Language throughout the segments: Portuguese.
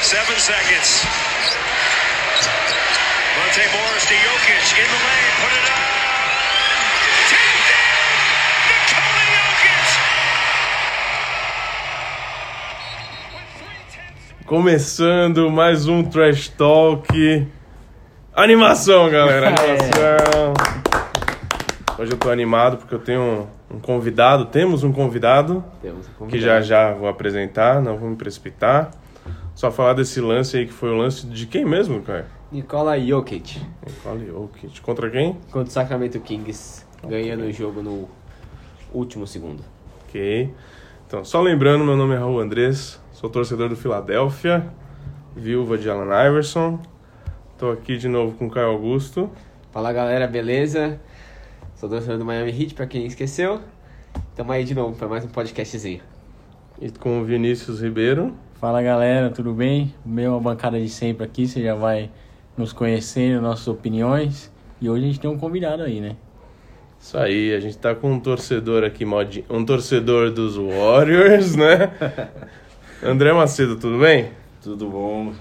Seven seconds. Monte Morris to Jokic in the lane. Put it up. Começando mais um Trash Talk. Animação, galera! Animação! Hoje eu tô animado porque eu tenho um convidado, temos um convidado Temos um que convidado. já já vou apresentar, não vou me precipitar. Só falar desse lance aí que foi o lance de quem mesmo, cara? Nikola Jokic Nicole Jokic. Contra quem? contra o Sacramento Kings, ganhando o jogo no último segundo. Ok. Então, só lembrando, meu nome é Raul Andrés, sou torcedor do Philadelphia, viúva de Allen Iverson. Tô aqui de novo com o Caio Augusto. Fala galera, beleza? Sou torcedor do Miami Heat, pra quem esqueceu. Tamo aí de novo pra mais um podcastzinho. E com o Vinícius Ribeiro. Fala galera, tudo bem? Mesma bancada de sempre aqui, você já vai nos conhecendo, nossas opiniões. E hoje a gente tem um convidado aí, né? Isso aí, a gente tá com um torcedor aqui, mod... um torcedor dos Warriors, né? André Macedo, tudo bem? Tudo bom?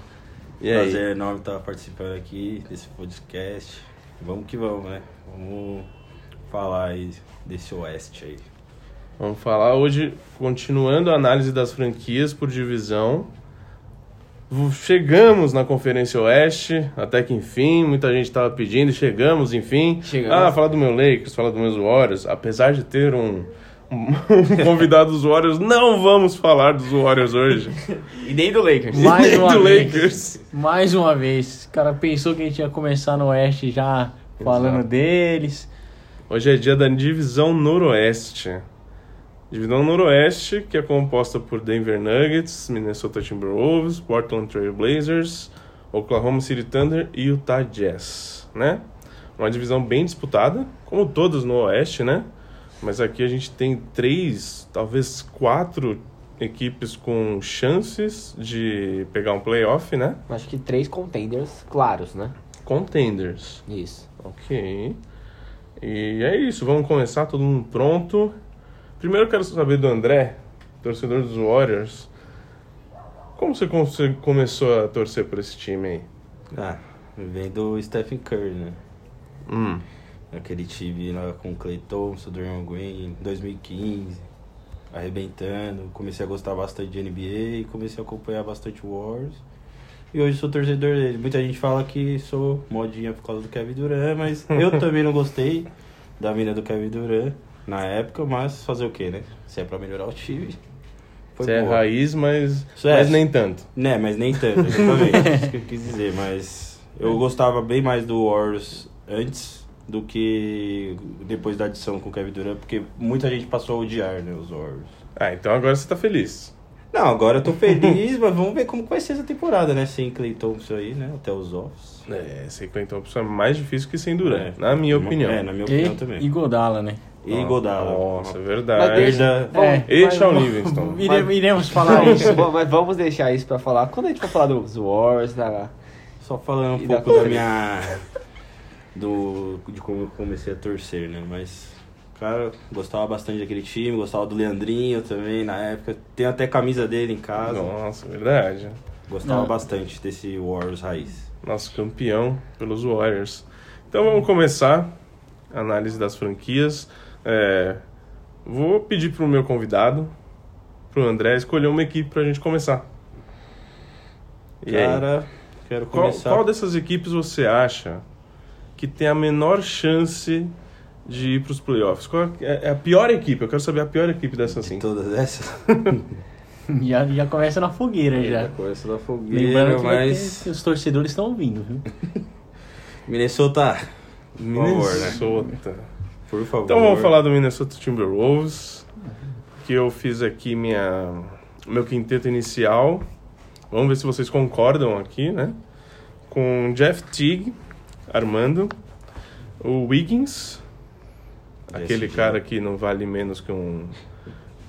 E aí? Prazer enorme estar participando aqui desse podcast. Vamos que vamos, né? Vamos falar aí desse oeste aí. Vamos falar hoje, continuando a análise das franquias por divisão. Chegamos na Conferência Oeste, até que enfim, muita gente estava pedindo, chegamos, enfim. Chegamos. Ah, falar do meu Lakers, falar dos meus Warriors. Apesar de ter um, um convidado dos Warriors, não vamos falar dos Warriors hoje. E nem do Lakers. Mais Nem uma do vez. Lakers. Mais uma vez. O cara pensou que a gente ia começar no Oeste já falando Exato. deles. Hoje é dia da divisão Noroeste. Divisão Noroeste, que é composta por Denver Nuggets, Minnesota Timberwolves, Portland Trail Blazers, Oklahoma City Thunder e Utah Jazz, né? Uma divisão bem disputada, como todas no Oeste, né? Mas aqui a gente tem três, talvez quatro equipes com chances de pegar um playoff, né? Acho que três contenders claros, né? Contenders. Isso. Ok. E é isso, vamos começar, todo mundo pronto. Primeiro eu quero saber do André, torcedor dos Warriors. Como você come- você começou a torcer por esse time aí? Ah, vem do Stephen Curry, né? Hum, Aquele time lá com o Clay Thompson, Draymond Green, 2015, arrebentando. Comecei a gostar bastante de NBA e comecei a acompanhar bastante o Warriors. E hoje sou torcedor dele. Muita gente fala que sou modinha por causa do Kevin Durant, mas eu também não gostei da mina do Kevin Durant na época, mas fazer o que, né? Se é pra melhorar o time. Foi você é raiz, mas, Isso é. mas nem tanto. Né, mas nem tanto, exatamente. isso que eu quis dizer, mas eu gostava bem mais do Warriors antes do que depois da adição com o Kevin Durant, porque muita gente passou a odiar, né, os Warriors. Ah, então agora você tá feliz. Não, agora eu tô feliz, mas vamos ver como vai ser essa temporada, né, sem Clay Thompson aí, né, até os offs. É, sei que então é mais difícil que sem Durant, É. na minha opinião. É, na minha E, opinião também. e Godala, né? E Godala. Nossa, é verdade. deixa- Perda- É, E vamos- Livingston. Ire- iremos falar isso. Bom, mas vamos deixar isso pra falar. Quando a gente for falar dos Wars, da... Só falando um E da pouco da conferência. minha. Do, de como eu comecei a torcer, né? Mas, cara, gostava bastante daquele time, gostava do Leandrinho também na época. Tem até camisa dele em casa. Nossa, verdade. Gostava Não. bastante desse Warriors raiz. nosso campeão pelos Warriors. Então vamos começar a análise das franquias. É, vou pedir para o meu convidado, para o André, escolher uma equipe para a gente começar. E aí? Cara, quero Qual, começar. qual dessas equipes você acha que tem a menor chance de ir para os playoffs? Qual é é a pior equipe? Eu quero saber a pior equipe dessa de assim. todas essas? Já, já começa na fogueira já. Começa da fogueira, Lembrando que, mas. que os torcedores estão ouvindo, viu? Minnesota, Minnesota. Por favor. Então vamos falar do Minnesota Timberwolves, que eu fiz aqui minha meu quinteto inicial. Vamos ver se vocês concordam aqui, né? Com Jeff Teague armando, o Wiggins, aquele cara que não vale menos que um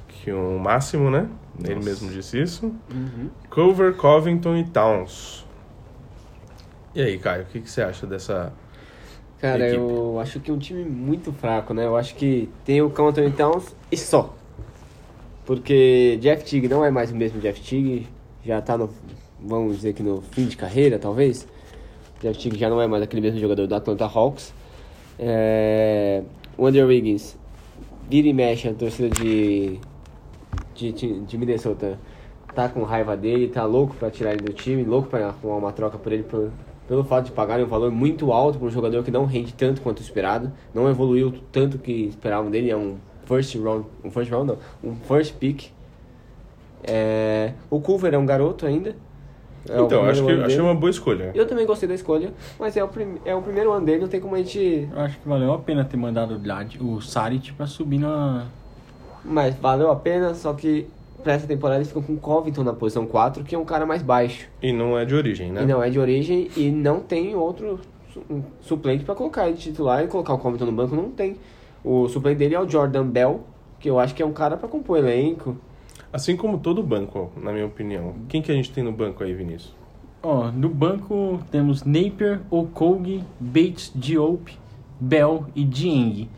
que um máximo, né? Ele Nossa. mesmo disse isso. Uhum. Cover, Covington e Towns. E aí, Caio, o que, que você acha dessa Cara, Equipe. eu acho que é um time muito fraco, né? Eu acho que tem o Country Towns e só. Porque Jeff Teague não é mais o mesmo Jeff Teague, já tá no vamos dizer que no fim de carreira, talvez. Já que já não é mais aquele mesmo jogador do Atlanta Hawks. É, o Andrew Wiggins vira e mexe a torcida de, de, de de Minnesota tá com raiva dele, tá louco pra tirar ele do time, louco pra arrumar uma troca por ele por- pelo fato de pagarem um valor muito alto para um jogador que não rende tanto quanto esperado, não evoluiu tanto que esperavam dele, é um first round, um first round não, um first pick. É, o Culver é um garoto ainda. É então, acho que achei dele. uma boa escolha. Eu também gostei da escolha, mas é o, prim- é o primeiro ano dele, não tem como a gente. Eu acho que valeu a pena ter mandado o, Glad, o Saric pra subir na. Mas valeu a pena, só que pra essa temporada eles ficam com o Covington na posição 4, que é um cara mais baixo. E não é de origem, né? E não é de origem e não tem outro su- suplente pra colocar ele de titular e colocar o Covington no banco, não tem. O suplente dele é o Jordan Bell, que eu acho que é um cara pra compor elenco. Assim como todo banco, na minha opinião. Quem que a gente tem no banco aí, Vinícius? Ó, no banco temos Napier, Okogie, Bates, Diop, Bell e Dieng.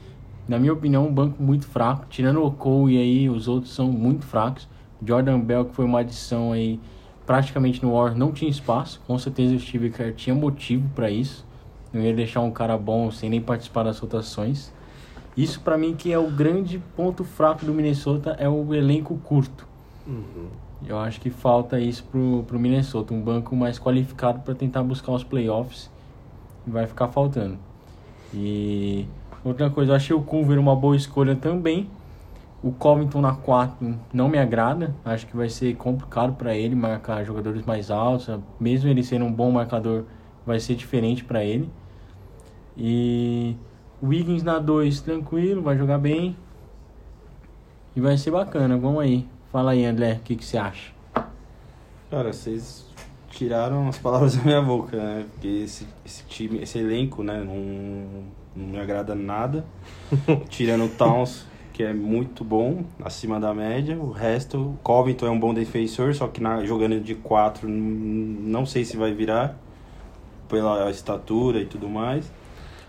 Na minha opinião, um banco muito fraco. Tirando o Okogie aí, os outros são muito fracos. Jordan Bell, que foi uma adição aí, praticamente no War, não tinha espaço. Com certeza o Steve Kerr tinha motivo para isso. Não ia deixar um cara bom sem nem participar das rotações. Isso pra mim que é o grande ponto fraco do Minnesota, é o elenco curto. Eu acho que falta isso pro, pro Minnesota, um banco mais qualificado para tentar buscar os playoffs. E vai ficar faltando. E outra coisa, eu achei o Culver uma boa escolha também. O Covington na 4 não me agrada. Acho que vai ser complicado para ele marcar jogadores mais altos. Mesmo ele sendo um bom marcador, vai ser diferente para ele. E o Wiggins na 2, tranquilo, vai jogar bem. E vai ser bacana, vamos aí. Fala aí, André, o que, que você acha? Cara, vocês tiraram as palavras da minha boca, né? Porque esse, esse time, esse elenco, né, não, não me agrada nada. Tirando o Towns, que é muito bom, acima da média. O resto, o Covington é um bom defensor, só que na, jogando de 4, não sei se vai virar pela estatura e tudo mais.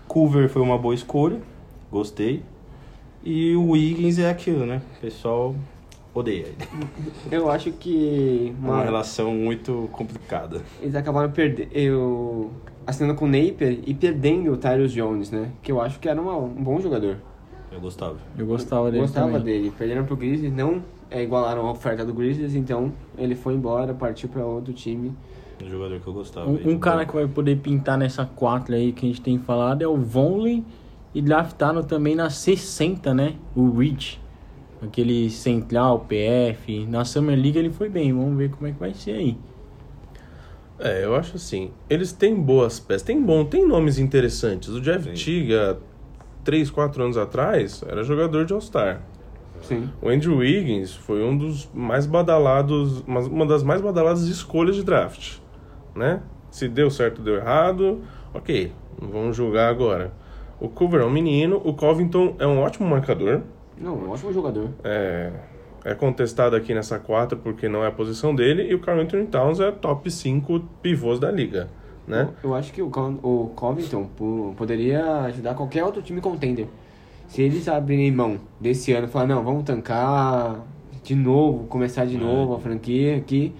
Culver foi uma boa escolha, gostei. E o Wiggins é aquilo, né? O pessoal odeia ele. Eu acho que Uma uma- relação muito complicada. eles acabaram perdendo. Eu assinando com o Napier e perdendo o Tyrus Jones, né? Que eu acho que era uma- um bom jogador. Eu gostava. Eu gostava dele Gostava também. dele. Perderam pro Grizzlies, não é, igualaram a oferta do Grizzlies, então ele foi embora, partiu pra outro time. Um jogador que eu gostava. Um, um cara que vai poder pintar nessa 4 aí que a gente tem falado é o Vonley e draftaram também na 60, né? O Rich. Aquele central, PF. Na Summer League ele foi bem, vamos ver como é que vai ser aí. É, eu acho assim. Eles têm boas peças, tem bom, tem nomes interessantes. O Jeff Sim. Tiga, 3, 4 anos atrás, era jogador de All-Star. Sim. O Andrew Wiggins foi um dos mais badalados, uma, das mais badaladas escolhas de draft, né? Se deu certo, deu errado, ok, vamos julgar agora. O Coover é um menino, o Covington é um ótimo marcador, Não, um ótimo jogador. é, é contestado aqui nessa 4 porque não é a posição dele, e o Carl Anthony Towns é top 5 pivôs da liga, né? Eu acho que o, Con- o Covington po- poderia ajudar qualquer outro time contender. Se eles abrirem mão desse ano e falar, não, vamos tancar de novo, começar de novo a franquia aqui,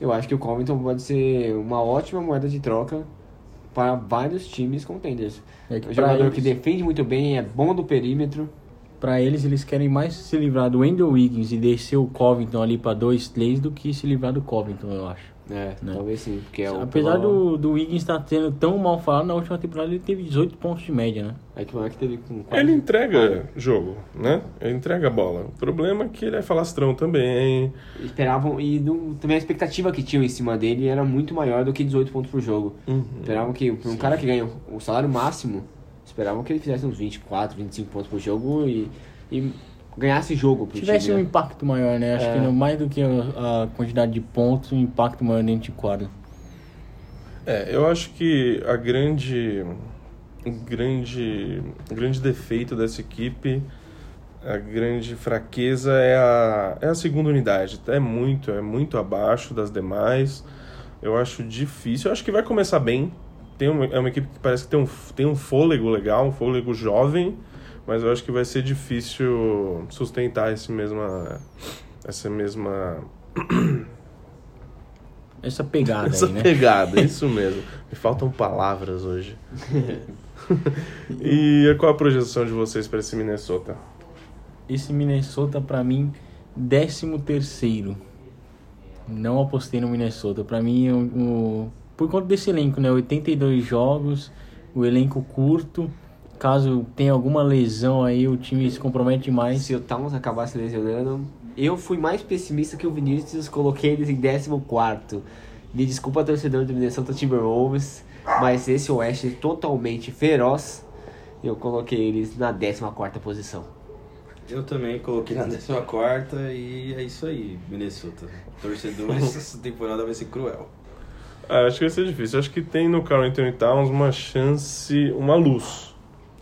eu acho que o Covington pode ser uma ótima moeda de troca para vários times contenders. É É um jogador eles- que defende muito bem, é bom do perímetro. Pra eles, eles querem mais se livrar do Andrew Wiggins e descer o Covington ali pra 2, 3 do que se livrar do Covington, eu acho. É, Né? talvez sim, porque é o Apesar pelo- do, do Wiggins estar tendo tão mal falado, na última temporada ele teve 18 pontos de média, né? É que o moleque teve com quase- Ele entrega jogo, né? Ele entrega a bola. O problema é que ele é falastrão também. Esperavam, e do- também a expectativa que tinham em cima dele era muito maior do que 18 pontos por jogo. Uhum. Esperavam que, para um cara que ganha o salário máximo, esperavam que ele fizesse uns 24, 25 pontos por jogo e, e ganhasse jogo pro Tivesse time. um né? impacto maior, né? Acho É. que não mais do que a, a quantidade de pontos, um impacto maior dentro de quadro. É, eu acho que a grande, o grande, o grande defeito dessa equipe, a grande fraqueza é a, é a segunda unidade. É muito, é muito abaixo das demais. Eu acho difícil. Eu acho que vai começar bem. Tem uma, é uma equipe que parece que tem um, tem um fôlego legal, um fôlego jovem, mas eu acho que vai ser difícil sustentar esse mesma, essa mesma essa pegada Essa aí, né? pegada, isso mesmo. Me faltam palavras hoje. e qual a projeção de vocês para esse Minnesota? Esse Minnesota, pra mim, 13 terceiro. Não apostei no Minnesota. Pra mim, o- por conta desse elenco, né? 82 jogos, o elenco curto. Caso tenha alguma lesão aí, o time se compromete demais. Se o Towns acabar se lesionando, eu fui mais pessimista que o Vinícius, coloquei eles em 14. Me desculpa, torcedor do Minnesota Timberwolves, mas esse Oeste totalmente feroz, eu coloquei eles na 14 posição. Eu também coloquei na 14 e é isso aí, Minnesota. Torcedores, essa temporada vai ser cruel. Ah, acho que vai ser difícil. Acho que tem no Carl Anthony Towns uma chance, uma luz,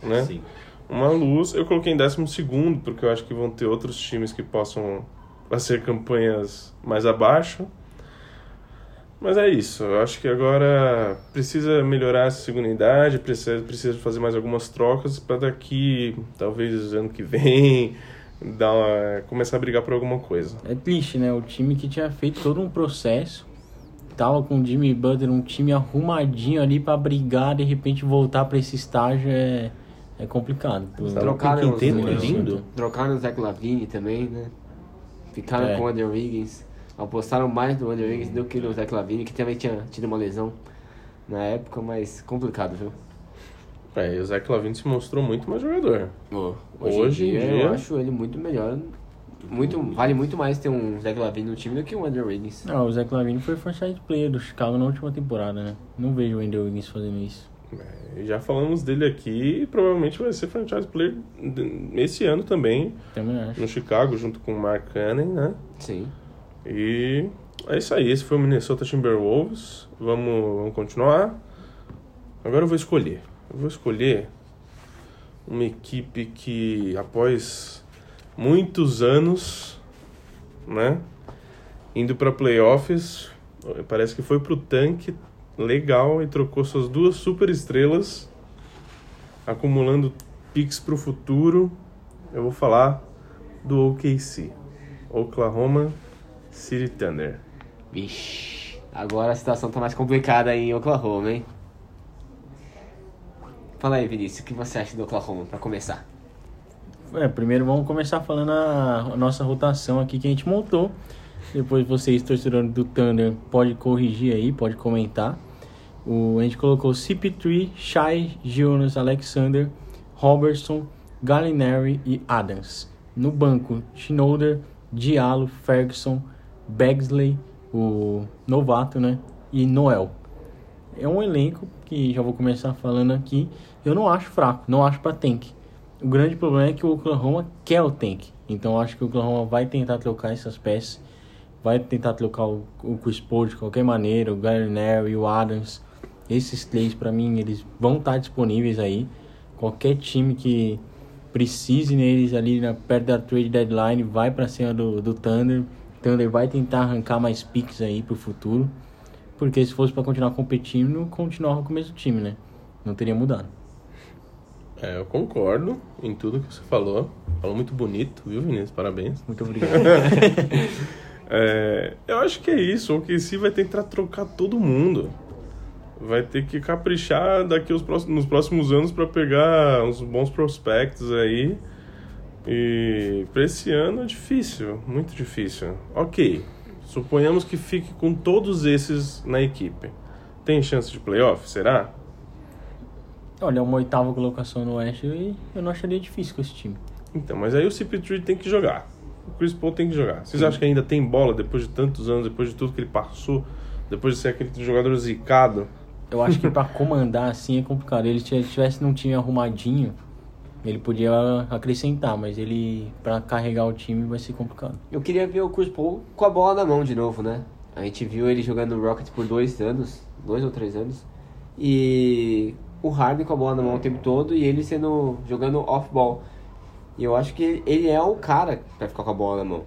né? Sim. Uma luz. Eu coloquei em décimo segundo, porque eu acho que vão ter outros times que possam fazer campanhas mais abaixo. Mas é isso. Eu acho que agora precisa melhorar essa segunda unidade, precisa, precisa fazer mais algumas trocas para daqui, talvez ano que vem, dar uma, começar a brigar por alguma coisa. É triste, né? O time que tinha feito todo um processo, tava com o Jimmy Butler, um time arrumadinho ali pra brigar, de repente voltar pra esse estágio é, é complicado. Trocaram um quinteto os- lindo. Trocaram o Zach Lavine também, né? Ficaram É. com o Andrew Wiggins. Apostaram mais no Andrew Wiggins do que no Zach Lavine, que também tinha tido uma lesão na época, mas complicado, viu? É, e o Zach Lavine se mostrou muito mais jogador. Hoje, Hoje em em dia, dia- eu acho ele muito melhor. Muito, vale muito mais ter um Zach Lavine no time do que um Andrew Wiggins. Não, o Zach Lavine foi franchise player do Chicago na última temporada, né? Não vejo o Andrew Wiggins fazendo isso. É, já falamos dele aqui e provavelmente vai ser franchise player esse ano também, Também acho. no Chicago, junto com o Mark Cannon, né? Sim. E é isso aí, esse foi o Minnesota Timberwolves. Vamos, vamos continuar. Agora eu vou escolher. Eu vou escolher uma equipe que após muitos anos, né, indo para playoffs, parece que foi pro tanque legal e trocou suas duas super estrelas, acumulando picks pro futuro. Eu vou falar do OKC, Oklahoma City Thunder. Vixe. Agora a situação tá mais complicada em Oklahoma, hein? Fala aí, Vinícius, o que você acha do Oklahoma, pra começar? É, primeiro vamos começar falando a, a nossa rotação aqui que a gente montou. Depois vocês, torcedores do Thunder, pode corrigir aí, pode comentar. O, a gente colocou CP3, Shai, Jonas, Alexander, Robertson, Gallinari e Adams. No banco, Schnoder, Diallo, Ferguson, Bagsley, o novato, né? E Noel. É um elenco que já vou começar falando aqui. Eu não acho fraco, não acho pra tank. O grande problema é que o Oklahoma quer o tank. Então acho que o Oklahoma vai tentar trocar essas peças. Vai tentar trocar o, o Chris Paul de qualquer maneira, o Gallinari, o Adams. Esses três, pra mim, eles vão estar disponíveis aí. Qualquer time que precise neles ali na, perto da trade deadline vai pra cima do, do Thunder. Thunder vai tentar arrancar mais picks aí pro futuro. Porque se fosse pra continuar competindo, continuava com o mesmo time, né? Não teria mudado. É, eu concordo em tudo que você falou. Falou muito bonito, viu, Vinícius? Parabéns. Muito obrigado. É, eu acho que é isso. O OKC vai tentar trocar todo mundo. Vai ter que caprichar daqui os próximos, nos próximos anos para pegar uns bons prospectos aí. E para esse ano é difícil, muito difícil. Ok, suponhamos que fique com todos esses na equipe. Tem chance de playoff? Será? Olha, uma oitava colocação no Oeste e eu não acharia difícil com esse time. Então, mas aí o CP3 tem que jogar. O Chris Paul tem que jogar. Vocês acham que ainda tem bola depois de tantos anos, depois de tudo que ele passou, depois de ser aquele jogador zicado? Eu acho que pra comandar assim é complicado. Ele se ele tivesse num time arrumadinho, ele podia acrescentar, mas ele pra carregar o time vai ser complicado. Eu queria ver o Chris Paul com a bola na mão de novo, né? A gente viu ele jogando no Rockets por dois anos, dois ou três anos. E o Harden com a bola na mão o tempo todo e ele sendo jogando off-ball. E eu acho que ele é o cara pra ficar com a bola na mão.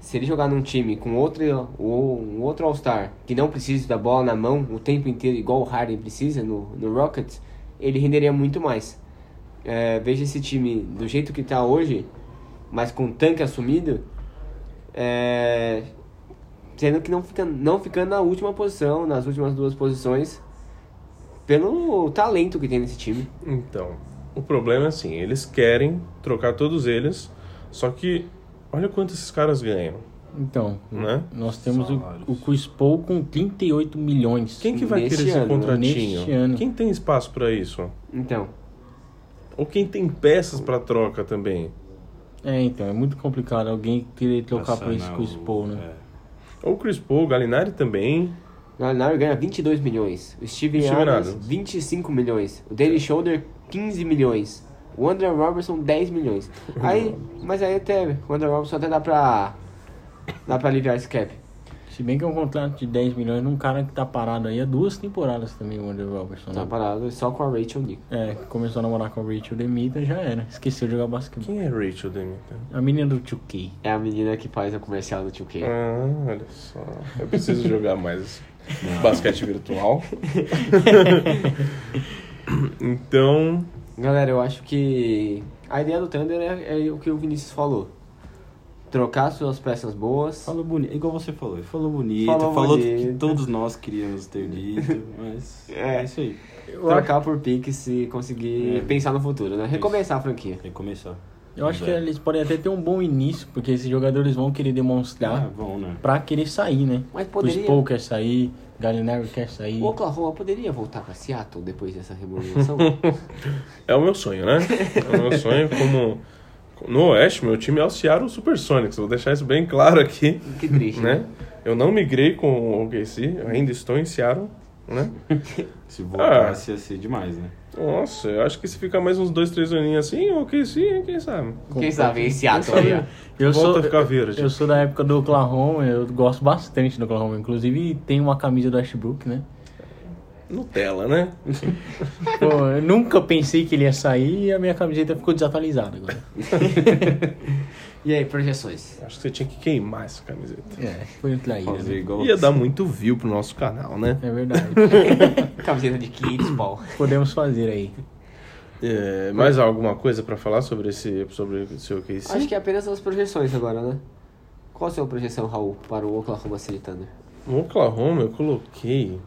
Se ele jogar num time com outro, um outro All-Star que não precisa da bola na mão o tempo inteiro, igual o Harden precisa no, no Rockets, ele renderia muito mais. É, veja esse time do jeito que tá hoje, mas com o tanque assumido, é, Sendo que não, fica, não ficando na última posição, nas últimas duas posições, pelo talento que tem nesse time. Então, o problema é assim, eles querem trocar todos eles, só que olha quanto esses caras ganham, Então, né? nós temos o, Salários. o Chris Paul com 38 milhões. Quem que vai querer esse ano, né? contratinho? Neste ano. Quem tem espaço pra isso? Então, Ou quem tem peças pra troca também? É, então, é muito complicado alguém querer trocar por esse Chris o- Paul, né? é. Ou o Chris Paul, o Galinari também. O Gallinari ganha 22 milhões. O Steven Steven Adams, Adams. 25 milhões. O Danny Shoulder, 15 milhões. O André Robertson, 10 milhões. Aí, mas aí até, o André Robertson até dá pra, dá pra aliviar esse cap. Se bem que é um contrato de 10 milhões num cara que tá parado aí há duas temporadas também, o Andrew Robertson. Tá Né? parado só com a Rachel Nick. É, começou a namorar com a Rachel Demita, já era. Esqueceu de jogar basquete. Quem é Rachel Demington? A menina do 2K. É a menina que faz o comercial do 2K. Ah, olha só. Eu preciso jogar mais basquete virtual. então, Galera, eu acho que a ideia do Thunder é, é o que o Vinícius falou. Trocar suas peças boas. Falou bonito, igual você falou, ele falou bonito, Falou falou, que bonito. todos nós queríamos ter dito, mas É. é, isso aí, Trocar por piques e conseguir É. pensar no futuro, né? Recomeçar a franquia. tem que começar. Eu acho que É. eles podem até ter um bom início, porque esses jogadores vão querer demonstrar Ah, bom, né? pra querer sair, né? Mas poderia. Paul quer sair, Gallinari quer sair. O Oklahoma poderia voltar pra Seattle depois dessa remodelação? é o meu sonho, né? É o meu sonho como... No Oeste, meu time é o Seattle Supersonics. Vou deixar isso bem claro aqui, que triste, né? né? Eu não migrei com o OKC, eu ainda estou em Seattle, né? Se Ah. voltasse ia ser demais, né? Nossa, eu acho que se ficar mais uns dois, três aninhos assim, o OKC, quem sabe? Quem sabe em Seattle aí, ó. Eu Volta sou, a ficar verde. eu sou da época do Oklahoma, eu gosto bastante do Oklahoma. Inclusive, tem uma camisa do Ashbrook, né? Nutella, né? Pô, eu nunca pensei que ele ia sair e a minha camiseta ficou desatualizada agora. E aí, projeções? Acho que você tinha que queimar essa camiseta. É, foi traída. Fazer Né? igual. Ia dar muito view pro nosso canal, né? É verdade. Camiseta de 500 pau. Podemos fazer aí. É, mais alguma coisa pra falar sobre esse sobre o seu OKC? Acho que é apenas as projeções agora, né? Qual a sua projeção, Raul, para o Oklahoma City Thunder? No Oklahoma eu coloquei,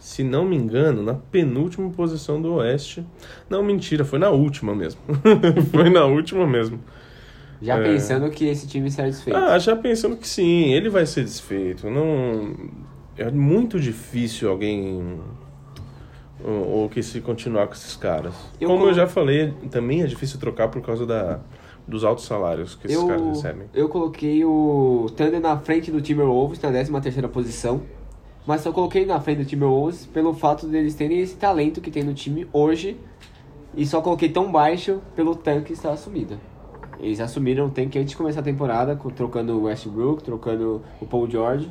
se não me engano, na penúltima posição do Oeste. Não, mentira, foi na última mesmo. foi na última mesmo. Já É. pensando que esse time será desfeito. Ah, já pensando que sim, ele vai ser desfeito. Não é muito difícil alguém ou ou que se continuar com esses caras. Eu Como eu já falei, também é difícil trocar por causa da dos altos salários que esses caras eu, recebem. eu coloquei o Thunder na frente do Timberwolves, na 13 terceira posição. Mas só coloquei na frente do Timberwolves pelo fato deles terem esse talento que tem no time hoje. E só coloquei tão baixo pelo tanque estar assumido. Eles assumiram o tanque antes de começar a temporada, trocando o Westbrook, trocando o Paul George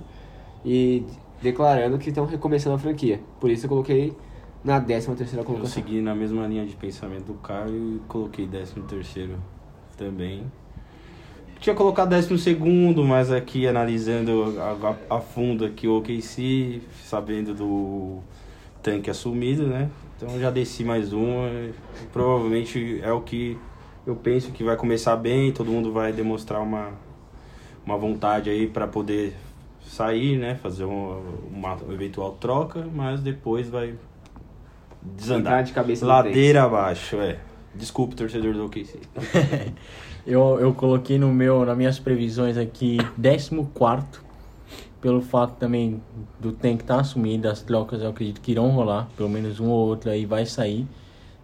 e declarando que estão recomeçando a franquia. Por isso eu coloquei na 13 terceira Eu colocação. segui na mesma linha de pensamento do Caio e coloquei 13 terceiro também. Tinha colocado 12 segundo, mas aqui analisando a, a- a fundo aqui o OKC, sabendo do tanque assumido, né? Então já desci mais uma. Provavelmente é o que eu penso que vai começar bem, todo mundo vai demonstrar uma, uma vontade aí para poder sair, né? Fazer uma, uma eventual troca, mas depois vai desandar. Entrar de cabeça Ladeira abaixo, é. Desculpe, torcedor do OKC. Eu, eu coloquei no meu, nas minhas previsões aqui, 14 pelo fato também do tank estar assumido, as trocas eu acredito que irão rolar, pelo menos um ou outro aí vai sair.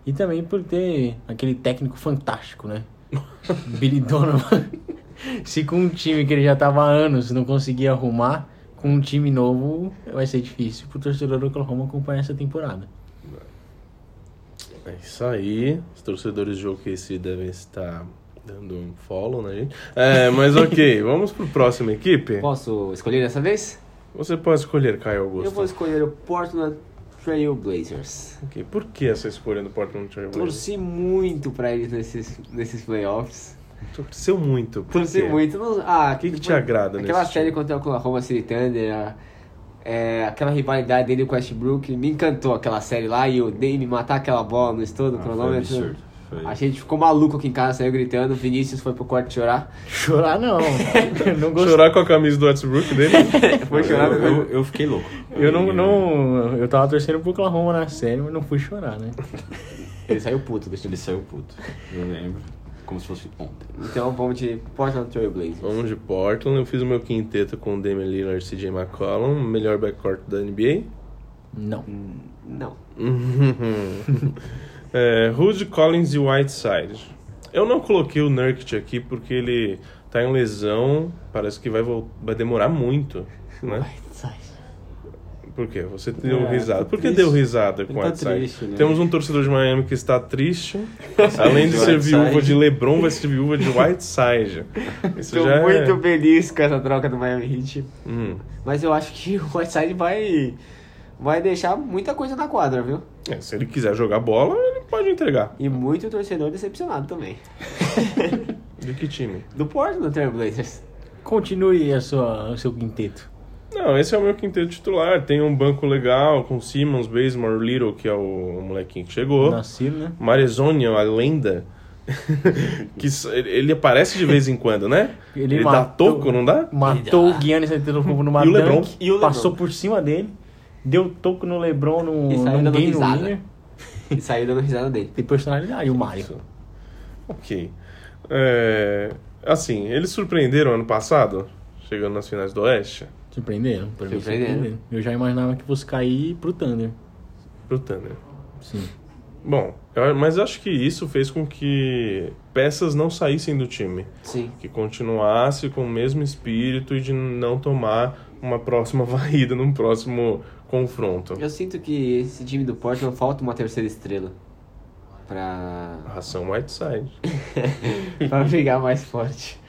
E também por ter aquele técnico fantástico, né? Billy Donovan. Se com um time que ele já tava há anos não conseguia arrumar, com um time novo vai ser difícil pro torcedor do Oklahoma acompanhar essa temporada. É isso aí. Os torcedores de OKC devem estar dando um follow na gente. É, mas ok, vamos pro próximo equipe. Posso escolher dessa vez? Você pode escolher, Caio Augusto. Eu vou escolher o Portland Trail Blazers. Ok, Por que essa escolha do Portland Trail Blazers? Torci muito pra eles nesses, nesses playoffs. Torceu muito. Por Torci quê? muito. Não, ah, O que, que te agrada Aquela nesse série time? contra o Oklahoma City Thunder, a- é, aquela rivalidade dele com o Westbrook, me encantou aquela série lá e o Dame matar aquela bola no estouro do Ah, foi cronômetro. Foi. A gente ficou maluco aqui em casa, saiu gritando. Vinícius foi pro quarto chorar. Chorar não. Não gostei. Chorar com a camisa do Westbrook dele. Foi chorar. eu, eu, eu fiquei louco. Eu não, não. Eu tava torcendo pro Oklahoma na série, mas não fui chorar, né? Ele saiu puto time. Ele saiu puto. Eu lembro. Como se fosse ontem. Então vamos de Portland Trail Blazers. Vamos de Portland. Eu fiz o meu quinteto com Damian Lillard e CJ McCollum. Melhor backcourt da NBA. Não. Não. É, Rude, Collins e Whiteside. Eu não coloquei o Nurkic aqui porque ele tá em lesão. Parece que vai, vai demorar muito, né? Por quê? Você deu É, risada. tá Por que triste. deu risada com Ele o tá Whiteside? triste, né? Temos um torcedor de Miami que está triste. Além de ser Whiteside. viúva de LeBron, vai ser viúva de Whiteside. Isso Tô já muito é... feliz com essa troca do Miami Heat. Hum. Mas eu acho que o Whiteside vai, vai deixar muita coisa na quadra, viu? É, se ele quiser jogar bola, pode entregar. E muito torcedor decepcionado também. De que time? Do Portland Trail Blazers. Continue a sua, o seu quinteto. Não, esse é o meu quinteto titular. Tem um banco legal com Simmons, Bazemore, Little, que é o molequinho que chegou. Nascido, né? Marezonia, a lenda. que ele ele aparece de vez em quando, né? Ele Ele, dá matou- toco, não dá? Matou o Giannis Antetokounmpo numa E o LeBron. dunk, E o LeBron. passou por cima dele, deu toco no LeBron no, no game winner. E saiu dando risada dele. Tem personalidade, o Mario. Ok. É, assim, eles surpreenderam ano passado, chegando nas finais do Oeste, Surpreenderam? Pra mim, Surpreenderam. Eu já imaginava que fosse cair pro Thunder. pro Thunder. Sim. Bom, eu- mas acho que isso fez com que peças não saíssem do time. Sim. Que continuasse com o mesmo espírito e de não tomar uma próxima varrida num próximo confronto. Eu sinto que esse time do Portland falta uma terceira estrela. Pra, Ração Whiteside. pra brigar mais forte.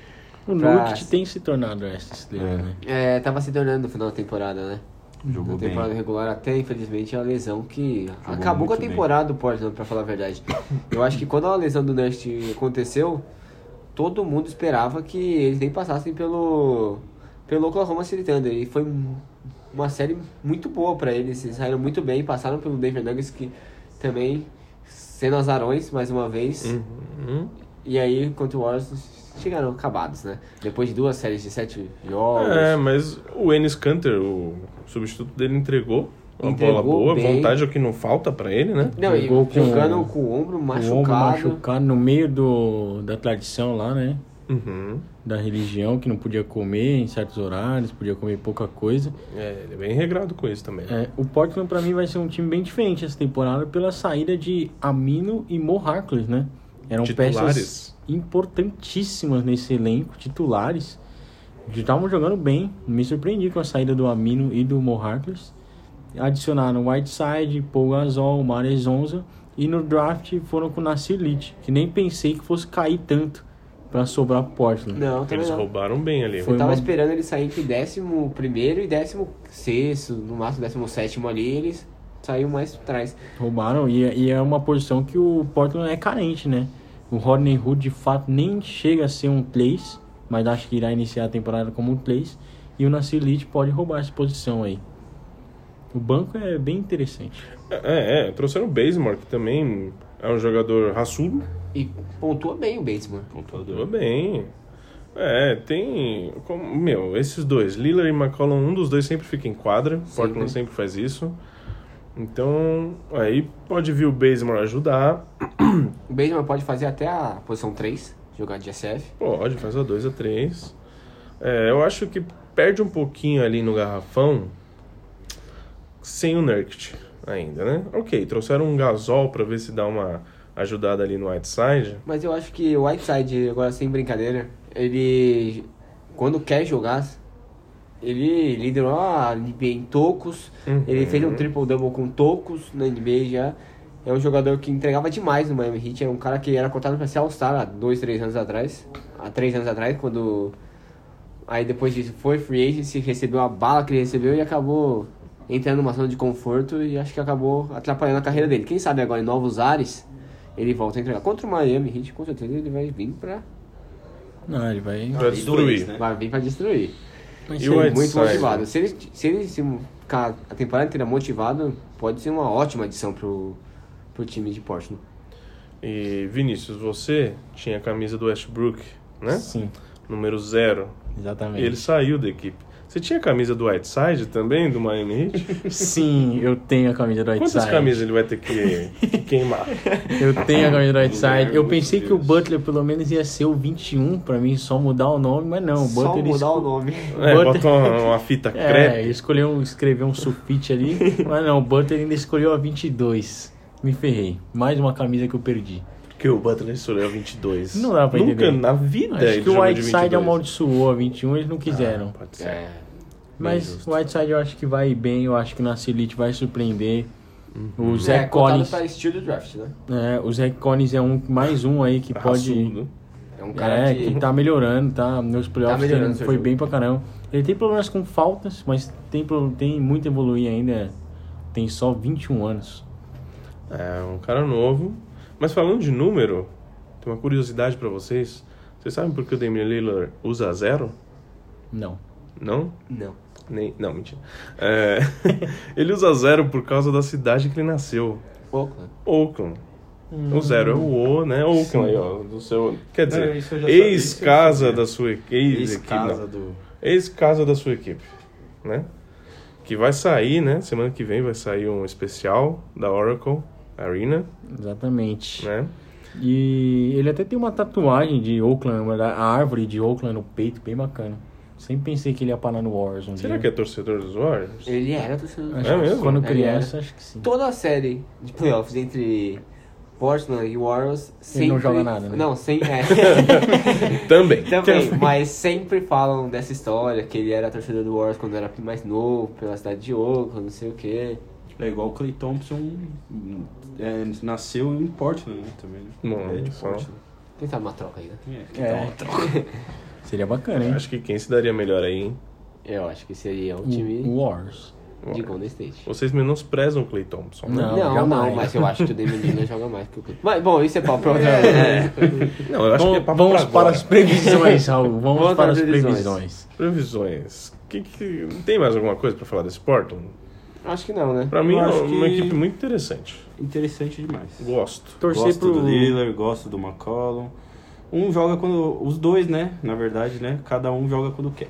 O Pra- Nurkic tem se tornado essa estrela, É. né? É, tava se tornando no final da temporada, né? Jogou Na bem. temporada regular, até infelizmente a lesão que Jogou acabou com a muito bem. temporada do Portland, pra falar a verdade. Eu acho que quando a lesão do Nurse aconteceu, todo mundo esperava que eles nem passassem pelo, pelo Oklahoma City Thunder. E foi um- uma série muito boa pra eles. Eles saíram muito bem, passaram pelo Denver Nuggets, que também, sendo azarões, mais uma vez. Uhum. E aí, contra o Warriors, chegaram acabados, né? Depois de duas séries de sete jogos. É, mas o Enes Kanter, o substituto dele, entregou uma Entregou bola boa. bem. Vontade é o que não falta pra ele, né? Não, e Jogou com- jogando com o ombro O ombro machucado. machucado no meio do, da tradição lá, né? Uhum. Da religião, que não podia comer em certos horários, podia comer pouca coisa. É, ele é bem regrado com isso também. É, o Portland pra mim vai ser um time bem diferente essa temporada pela saída de Amino e Mo Harkless, né? Eram Titulares. peças importantíssimas nesse elenco, titulares. Estavam jogando bem, me surpreendi com a saída do Amino e do Mo Harkless. Adicionaram Whiteside, Paul Gasol, Mare Zonza e no draft foram com Nasir Little, que nem pensei que fosse cair tanto pra sobrar pro Portland. Não, também Eles não. roubaram bem ali. Foi Eu tava uma- esperando ele sair entre décimo primeiro e décimo sexto, no máximo décimo sétimo ali, eles saiu mais atrás. Roubaram e, e é uma posição que o Portland é carente, né? O Rodney Hood de fato nem chega a ser um place, mas acho que irá iniciar a temporada como um place. E o Nasir Little pode roubar essa posição aí. O banco é bem interessante. É, é, trouxeram o Bazemore, que também é um jogador raçudo. E pontua bem o Bateman. Tudo bem. É, tem. Como, meu, esses dois, Lillard e McCollum, um dos dois sempre fica em quadra. Portland sempre faz isso. Então, aí pode vir o Bazemore ajudar. O Bateman pode fazer até a posição 3, jogar de SF. Pode, faz a 2 a 3 é, Eu acho que perde um pouquinho ali no garrafão sem o Nurkic ainda, né? Ok, trouxeram um Gasol pra ver se dá uma ajudada ali no Whiteside. Mas eu acho que o Whiteside, agora sem brincadeira, ele quando quer jogar, ele liderou a NBA em tocos, Uhum. ele fez um triple-double com tocos na NBA já. É um jogador que entregava demais no Miami Heat, é um cara que era cotado para ser All-Star há dois, três anos atrás. Há três anos atrás, quando... Aí depois disso foi free agency, recebeu a bala que ele recebeu e acabou entrando numa zona de conforto e acho que acabou atrapalhando a carreira dele. Quem sabe agora em novos ares ele volta a entregar. Contra o Miami Heat, com certeza ele vai vir pra, Não, ele vai. Pra destruir. né? vai vir pra destruir. vai E o Muito Whiteside? motivado. Se ele, se ele se ficar a temporada inteira motivado, pode ser uma ótima adição pro, pro time de Portland. E Vinícius, você tinha a camisa do Westbrook, né? Sim, Número zero. exatamente. E ele saiu da equipe. Você tinha a camisa do Whiteside também, do Miami Heat? Sim, eu tenho a camisa do Whiteside. Quantas camisas ele vai ter que, que queimar? Eu tenho a camisa do Whiteside. Eu pensei que o. Butler pelo menos ia ser o 21, pra mim só mudar o nome, mas não, o Só Butler mudar o nome. É, Butler- bota uma, uma fita É, crepe. ele escolheu um- escrever um sulfite ali, mas não, o Butler ainda escolheu a 22. Me ferrei. Mais uma camisa que eu perdi. Porque o Butler escolheu 22. Não dá pra Nunca entender. na vida Acho ele que o Whiteside 22. amaldiçoou a 21, eles não quiseram. Ah, pode ser. É. Mas o Whiteside eu acho que vai bem, eu acho que na Elite vai surpreender. Uhum. O Zach é, Collins, pra estilo draft, né? é, o Zach Collins é um, mais um aí que pode. Raçudo. É um cara É, que... que tá melhorando, tá? Nos playoffs melhorando tem- seu foi jogo. bem pra caramba. Ele tem problemas com faltas, mas tem, tem muito a evoluir ainda. Tem só 21 anos. É, um cara novo. Mas falando de número, tem uma curiosidade pra vocês. Vocês sabem por que o Damian Lillard usa zero? Não. Não? Não. Nem, não, mentira. É, ele usa zero por causa da cidade que ele nasceu. Oakland. Oakland. O zero é o O, né? Oakland aí, ó. Do seu, quer dizer, É, ex-casa da sua equipe. Ex-equipe, Ex-casa não. do... Ex-casa da sua equipe, né? Que vai sair, né? Semana que vem vai sair um especial da Oracle Arena, Exatamente. né? E ele até tem uma tatuagem de Oakland, a árvore de Oakland no peito, bem bacana. Sempre pensei que ele ia parar no Warriors um Será dia. que é torcedor dos Warriors? Ele era torcedor do Acho É que mesmo? Quando Ele criança, acho que sim. Toda a série de playoffs entre Portland e Warriors sempre... não joga nada, né? Não, sem... É. Também. Também, mas sempre falam dessa história, que ele era torcedor do Warriors quando era mais novo, pela cidade de Oakland, não sei o quê. É igual o Clay Thompson é, nasceu em Portland, né? Também. né? Bom, é de Portland. Quem sabe uma troca aí, né? É, É. Seria bacana, hein? Acho que quem se daria melhor aí, hein? Eu acho que seria um O time Warriors. de Golden State. Vocês menosprezam o Clay Thompson, né? Não, Não, não, mas eu acho que o Damian Lillard joga mais que o Clay. Mas, bom, isso é papo pra outra vez. Não, eu acho Vamos, que é papo vamos pra para agora. as previsões, Raul. Vamos, Vamos para as previsões. previsões. Previsões. Que, que... Tem mais alguma coisa pra falar desse Portland? Acho que não, né? Pra mim Eu é acho uma que- equipe muito interessante. Interessante demais. Gosto. Torcer gosto pro do Lillard, gosto do McCollum. Um joga quando. Os dois, né? Na verdade, né? Cada um joga quando quer.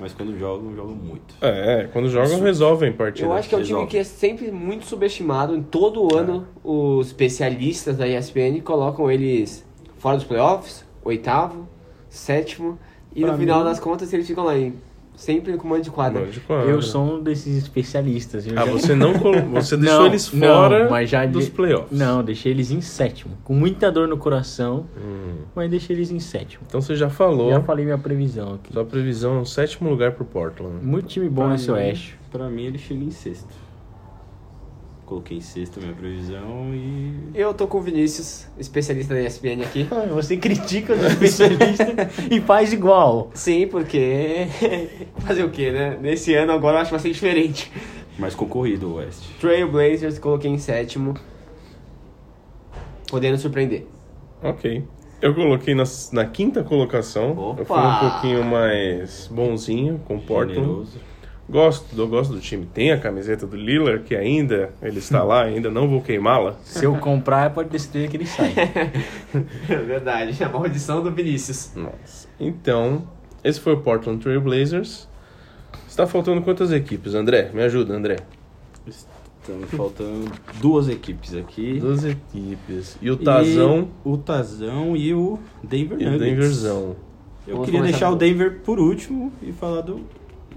Mas quando jogam, jogam muito. É, quando jogam, resolvem partidas. Eu acho que é um time que é sempre muito subestimado. Em todo ano, os especialistas da ESPN colocam eles fora dos playoffs, oitavo, sétimo. E Pra no final mim- das contas, eles ficam lá em, sempre com mando de quadra. Mano de quadra. Eu sou um desses especialistas. Ah, já- você não você deixou Não, eles não, fora mas já dos de- playoffs. Não, deixei eles em sétimo. Com muita dor no coração, Hum. mas deixei eles em sétimo. Então você já falou. Já falei minha previsão aqui. Sua previsão é um sétimo lugar pro Portland. Muito time bom Pra nesse mim- oeste. Pra mim, ele chega em sexto. Coloquei em sexto a minha previsão e. Eu tô com o Vinícius, especialista da ESPN aqui. Ah, Você critica os especialistas e faz igual. Sim, porque. Fazer o quê, né? Nesse ano agora eu acho que vai ser diferente. Mais concorrido o West. Trail Blazers coloquei em sétimo. Podendo surpreender. Ok. Eu coloquei na, na quinta colocação. Eu fui um Opa! pouquinho mais bonzinho com o Portland. Generoso. Gosto, eu gosto do time. Tem a camiseta do Lillard, que ainda ele está lá, ainda não vou queimá-la. Se eu comprar, pode ter certeza que ele sai. É verdade, a maldição do Vinícius. Nossa. Então, esse foi o Portland Trail Blazers. Está faltando quantas equipes, André? Me ajuda, André. Estão faltando duas equipes aqui. Duas equipes. E o Tazão E o Tazão e o Denver e, o Nuggets. Denverzão. Eu Vamos queria deixar o Denver por último e falar do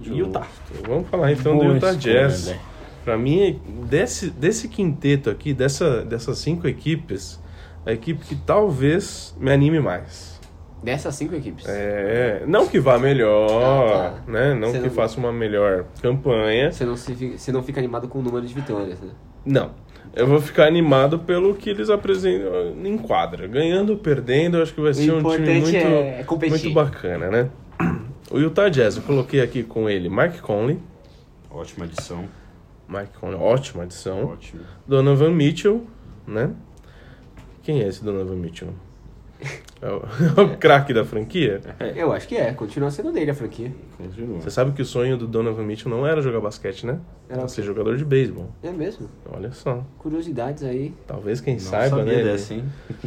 Utah. Vamos falar então Boa do Utah escolha, Jazz. André. Pra mim, desse, desse quinteto aqui, dessa, dessas cinco equipes, a equipe que talvez me anime mais. Dessas cinco equipes. É, não que vá melhor, Ah, tá. né? Não Você que não- faça uma melhor campanha. Você, não se, você não fica animado com o número de vitórias, né? Não. Eu vou ficar animado pelo que eles apresentam em quadra. Ganhando ou perdendo, eu acho que vai ser um time muito, é muito bacana, né? O Utah Jazz, eu coloquei aqui com ele Mike Conley. Ótima adição. Mike Conley, ótima adição. Ótimo. Donovan Mitchell, né? Quem é esse Donovan Mitchell? É o, é o craque da franquia. Eu acho que é, continua sendo dele a franquia. Continua. Você sabe que o sonho do Donovan Mitchell não era jogar basquete, né? Era ser jogador de beisebol. É mesmo. Olha só. Curiosidades aí. Talvez quem Não saiba, sabia né? ele- dessa, hein?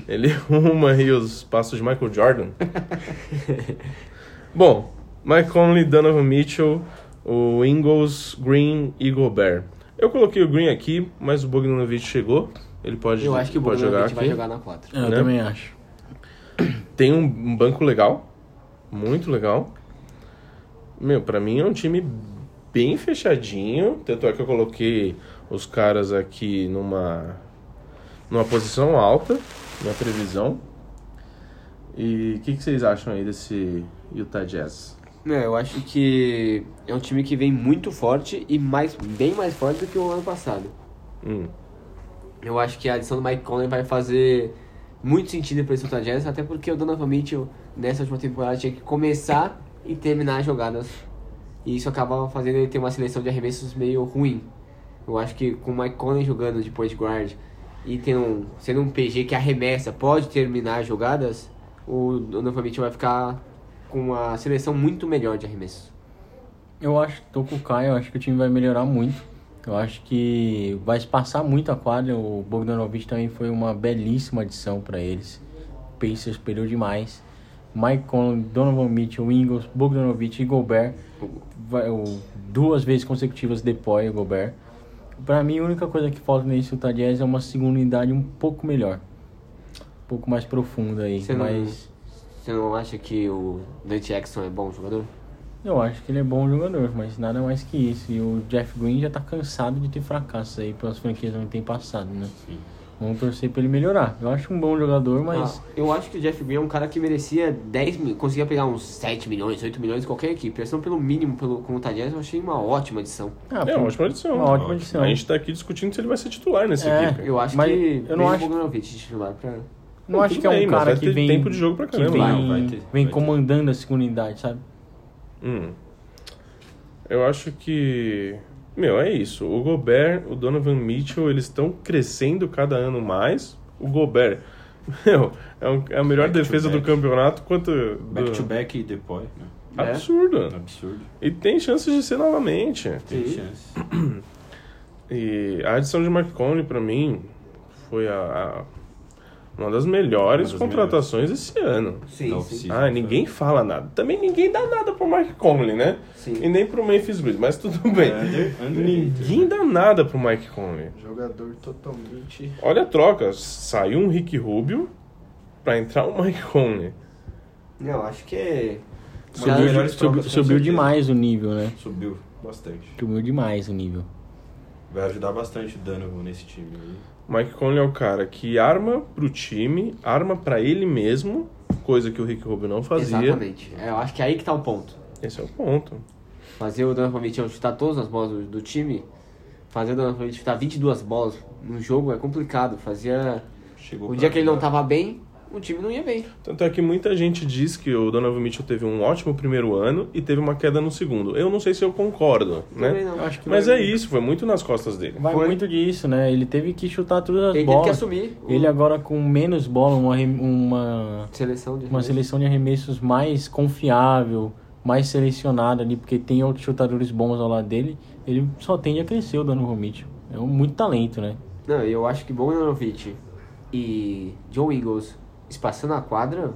Ele arruma aí os passos de Michael Jordan. Bom, Mike Conley, Donovan Mitchell, o Ingles, Green e Gobert. Eu coloquei o Green aqui, mas o Bogdanovich chegou. Ele pode, Eu acho que o pode jogar Bogdanovich vai aqui. jogar na 4. Eu Né? também acho. Tem um, um banco legal, muito legal. Meu, pra mim é um time bem fechadinho. Tanto é que eu coloquei os caras aqui numa, numa posição alta, na previsão. E o que, que vocês acham aí desse Utah Jazz? É, eu acho que é um time que vem muito forte e mais, bem mais forte do que o ano passado. Hum, Eu acho que a adição do Mike Conley vai fazer muito sentido para esse Utah Jazz, até porque o Donovan Mitchell, nessa última temporada, tinha que começar e terminar as jogadas. E isso acaba fazendo ele ter uma seleção de arremessos meio ruim. Eu acho que com o Mike Conley jogando de point guard e um, sendo um PG que arremessa, pode terminar as jogadas, o Donovan Mitchell vai ficar com uma seleção muito melhor de arremessos. Eu acho que tô com o Caio, eu acho que o time vai melhorar muito. Eu acho que vai espaçar muito a quadra. O Bogdanovich também foi uma belíssima adição para eles. O Pacers perdeu demais. Mike Conley, Donovan Mitchell, Ingles, Bogdanovich e Gobert. Vai, o- duas vezes consecutivas depois o Gobert. Pra mim, a única coisa que falta nesse Utah Jazz é uma segunda unidade um pouco melhor. Um pouco mais profunda aí. Você Mas Você não acha que o Dante Jackson é bom jogador? eu acho que ele é bom jogador, mas nada mais que isso. E o Jeff Green já tá cansado de ter fracassos aí pelas franquias onde tem passado, né? Sim. Vamos torcer pra ele melhorar. Eu acho um bom jogador, mas Ah, eu acho que o Jeff Green é um cara que merecia 10 mil, conseguia pegar uns 7 milhões, 8 milhões em qualquer equipe. Essa pelo mínimo pelo, com o Tadias, eu achei uma ótima adição. Ah, é uma ótima adição. Uma ótima adição. A gente tá aqui discutindo se ele vai ser titular nessa É. equipe. Eu acho Mas que eu não acho- o Bogdanovich titular pra... não acho que é um bem, cara que vem tempo de jogo pra que caramba. vem, Vai, vai ter, vem vai ter. comandando a segunda unidade, sabe? Hum. Eu acho que. Meu, é isso. O Gobert, o Donovan Mitchell, eles estão crescendo cada ano mais. O Gobert, meu, é, um- é a melhor Back defesa do campeonato quanto. Back do- to back e depois, né? Absurdo. Absurdo. E tem chances de ser novamente. Tem chance. E a adição de Mark Conley, pra mim, foi a, a- uma das melhores Uma das contratações esse ano. Sim, sim. Ah, ninguém fala nada. Também ninguém dá nada pro Mark Conley, né? Sim. E nem pro Memphis Grizzlies, mas tudo bem. É, under- underrated, Ninguém dá nada pro Mike Conley. Jogador totalmente. Olha a troca. Saiu um Rick Rubio pra entrar o Mike Conley. Não, acho que é... Subiu, melhores subiu, subiu demais o nível, né? Subiu bastante. Subiu demais o nível. Vai ajudar bastante o Donovan nesse time aí. Mike Conley é o cara que arma pro time, arma pra ele mesmo, coisa que o Rick Rubio não fazia. Exatamente. É, eu acho que é aí que tá o ponto. Esse é o ponto. Fazer o Donovan Mitchell chutar todas as bolas do, do time, fazer o Donovan Mitchell chutar 22 bolas no jogo é complicado. Fazia... Chegou O dia que ele não ajudar. tava bem, o time não ia bem. Tanto é que muita gente diz que o Donovan Mitchell teve um ótimo primeiro ano e teve uma queda no segundo. Eu não sei se eu concordo, Também né? não. Acho que Mas é isso, foi muito nas costas dele. Vai Foi. muito disso, né? Ele teve que chutar todas as Ele teve bolas. que assumir Ele agora com menos bola, uma, uma, Seleção de uma seleção de arremessos mais confiável, mais selecionada ali, porque tem outros chutadores bons ao lado dele, ele só tende a crescer o Donovan Mitchell. É um, muito talento, né? Não, eu acho que Bogdanovich e John Eagles espaçando a quadra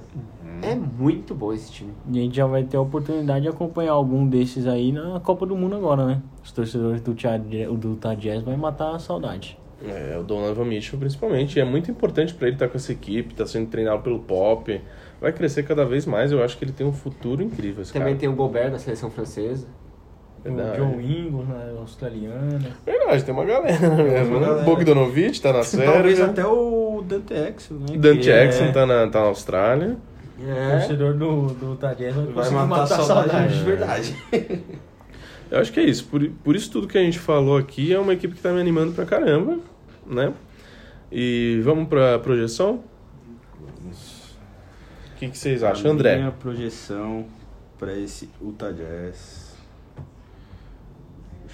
é muito bom esse time. E a gente já vai ter a oportunidade de acompanhar algum desses aí na Copa do Mundo agora, né? Os torcedores do, do Utah Jazz vai matar a saudade. É, o Donovan Mitchell principalmente. E é muito importante pra ele estar com essa equipe, tá sendo treinado pelo Pop. Vai crescer cada vez mais, eu acho que ele tem um futuro incrível, esse Também cara. tem o Gobert da seleção francesa. Verdade. O John Ingles, né? australiana. Verdade, tem uma galera mesmo, uma né? galera. Bogdanovich tá na Talvez Sérvia. até o Dante Exel, né? Dante Jackson é- tá, na, tá na Austrália. O É. torcedor do, do Utah Jazz vai, matar, a saudade, de verdade. Eu acho que é isso. Por, por isso tudo que a gente falou aqui é uma equipe que tá me animando pra caramba, né? E vamos pra projeção? O que, que vocês acham, A André? Minha projeção pra esse Utah Jazz.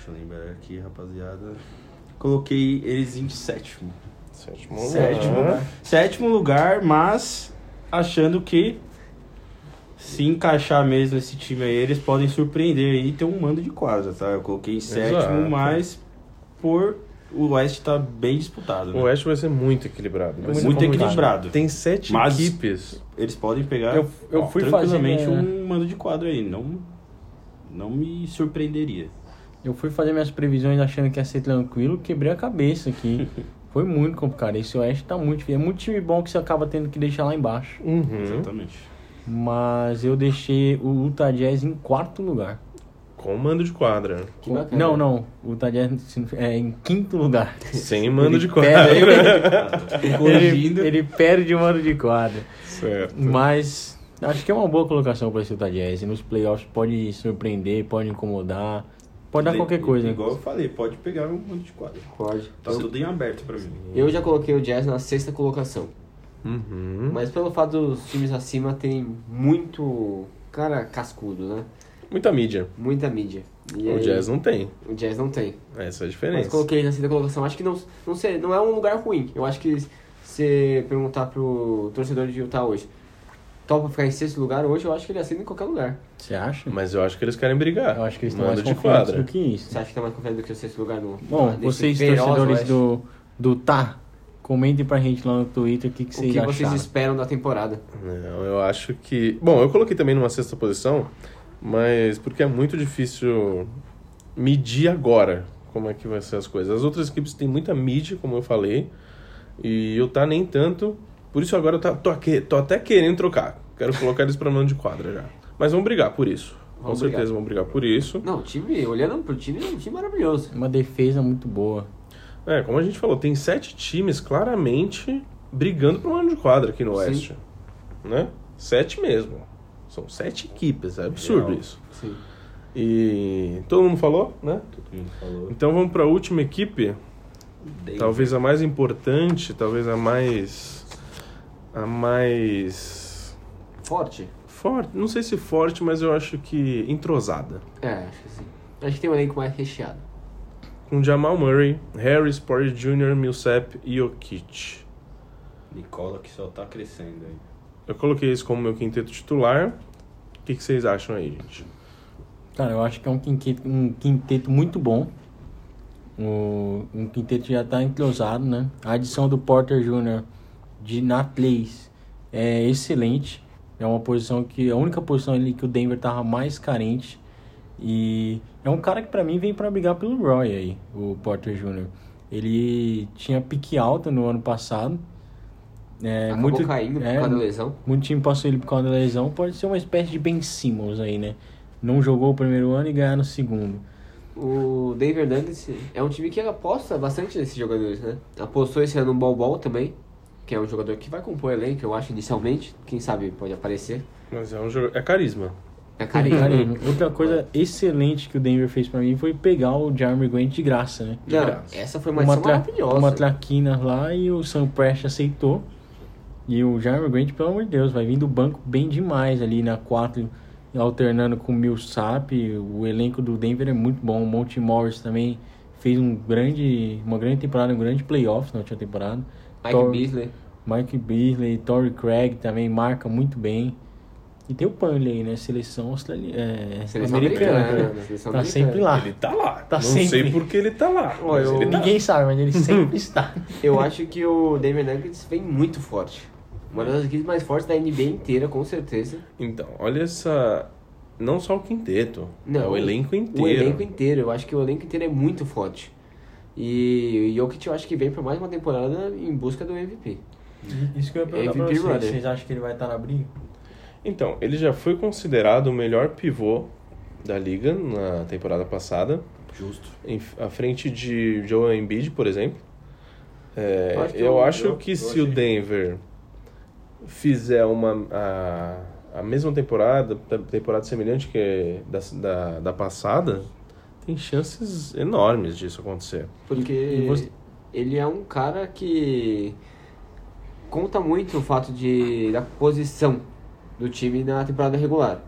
Deixa eu lembrar aqui, rapaziada. Coloquei eles em sétimo. Sétimo. Sétimo. lugar. Sétimo lugar, mas achando que se encaixar mesmo esse time aí, eles podem surpreender e ter um mando de quadra, tá? Eu coloquei sétimo, Exato. mas por o West tá bem disputado. né? O Oeste vai ser muito equilibrado. Vai muito, ser muito equilibrado. Tem sete Mas- equipes. Eles podem pegar Eu- eu ó, fui tranquilamente fazer, né? um mando de quadro aí. Não, não me surpreenderia. Eu fui fazer minhas previsões achando que ia ser tranquilo, quebrei a cabeça aqui. Foi muito complicado. Esse Oeste tá muito difícil. É muito time bom que você acaba tendo que deixar lá embaixo. Uhum. Exatamente. Mas eu deixei o Utah Jazz em quarto lugar. Com mando de quadra. Que bacana. Não, não. O Utah Jazz é em quinto lugar. Sem mando Ele de quadra. perde- ele, ele perde o mando de quadra. certo. Mas acho que é uma boa colocação para esse Utah Jazz. Nos playoffs pode surpreender, pode incomodar, pode dar qualquer coisa. Igual eu falei, pode pegar um mando de quadro. Pode. Tá tudo em aberto pra mim. Eu já coloquei o Jazz na sexta colocação. Uhum. Mas pelo fato dos times acima terem muito. Cara, cascudo, né? Muita mídia. Muita mídia. E O aí, Jazz não tem. O Jazz não tem. Essa é a Mas diferença. coloquei na sexta colocação. Acho que não, não, sei, não é um lugar ruim. Eu acho que se você perguntar pro torcedor de Utah hoje, topa ficar em sexto lugar hoje, eu acho que ele assina em qualquer lugar. Você acha? Mas eu acho que eles querem brigar. Eu acho que eles estão Mando mais confiantes do que isso. Você acha que tá mais confiante do que o sexto lugar no. Bom, nesse vocês torcedores do, do Tá, comentem pra gente lá no Twitter o que, que O vocês que vocês acharam. esperam da temporada? Não, eu acho que. Bom, eu coloquei também numa sexta posição, mas porque é muito difícil medir agora como é que vai ser as coisas. As outras equipes têm muita mídia, como eu falei, e o Tá nem tanto. Por isso agora eu tá- tô, aqui- tô até querendo trocar. Quero colocar eles pra mão de quadra já. Mas vamos brigar por isso. Com Vamos certeza brigar. vamos brigar por isso. Não, o time, olhando pro time, é um time maravilhoso. Uma defesa muito boa. É, como a gente falou, tem sete times claramente brigando por mano de quadra aqui no Sim. Oeste. Né? Sete mesmo. São sete equipes, é absurdo Real. isso. Sim. E todo mundo falou, né? Todo mundo falou. Então vamos para a última equipe, Denver. talvez a mais importante, talvez a mais a mais Forte? forte, não sei se forte, mas eu acho que entrosada. É, acho que sim. Acho que tem um elenco mais recheado. Com Jamal Murray, Harris, Porter Jr., Millsap e Jokic. Nicola que só tá crescendo aí. Eu coloquei isso como meu quinteto titular. O que, que vocês acham aí, gente? Cara, eu acho que é um quinteto, um quinteto muito bom. O, um quinteto já tá entrosado, né? A adição do Porter Jr. de na 3 é excelente. É uma posição que a única posição ali que o Denver tava mais carente. E é um cara que pra mim vem pra brigar pelo Roy aí, o Porter Jr. Ele tinha pique alta no ano passado. É, Acabou muito, caindo por é, causa da lesão. muito time passou ele por causa da lesão. Pode ser uma espécie de Ben Simmons aí, né? Não jogou o primeiro ano e ganhar no segundo. O Denver Nuggets é um time que aposta bastante nesses jogadores, né? Apostou esse ano no Bol Bol também, que é um jogador que vai compor elenco, eu acho, inicialmente. Quem sabe pode aparecer. Mas é um jogo. É carisma. É carinho. Cara, outra coisa excelente que o Denver fez pra mim foi pegar o Jeremy Grant de graça, né? Não, graça. essa foi uma adição tra- maravilhosa. uma traquina lá e o Sam Prest aceitou. E o Jeremy Grant, pelo amor de Deus, vai vir do banco bem demais ali na 4, alternando com o Millsap. O elenco do Denver é muito bom. O Monty Morris também fez um grande, uma grande temporada, um grande playoff na última temporada. Mike Tor- Beasley. Mike Beasley, Torrey Craig também marca muito bem. E tem o Panley aí, né? Seleção australiana. É, Seleção americana. americana, né? seleção Tá americana. sempre lá. Ele tá lá. Tá não sempre. sei por que ele tá lá. Ó, eu- ele tá. Ninguém sabe, mas ele sempre está. Eu acho que o Denver Nuggets vem muito forte. Uma das equipes mais fortes da NBA inteira, com certeza. Então, olha essa. Não só o quinteto. Não, é o elenco inteiro. O elenco inteiro. Eu acho que o elenco inteiro é muito forte. E o Jokic eu acho que vem por mais uma temporada em busca do MVP. Isso que eu ia perguntar pra MVP vocês, runner. vocês acham que ele vai estar na briga? Então, ele já foi considerado o melhor pivô da liga na temporada passada, Justo. em, à frente de Joel Embiid, por exemplo. É, Eu acho que eu, eu- acho eu- que eu se o. Denver fizer uma a, a mesma temporada, te- temporada semelhante que da, da, da passada, tem chances enormes disso acontecer. Porque E você- ele é um cara que conta muito o fato de da posição do time na temporada regular.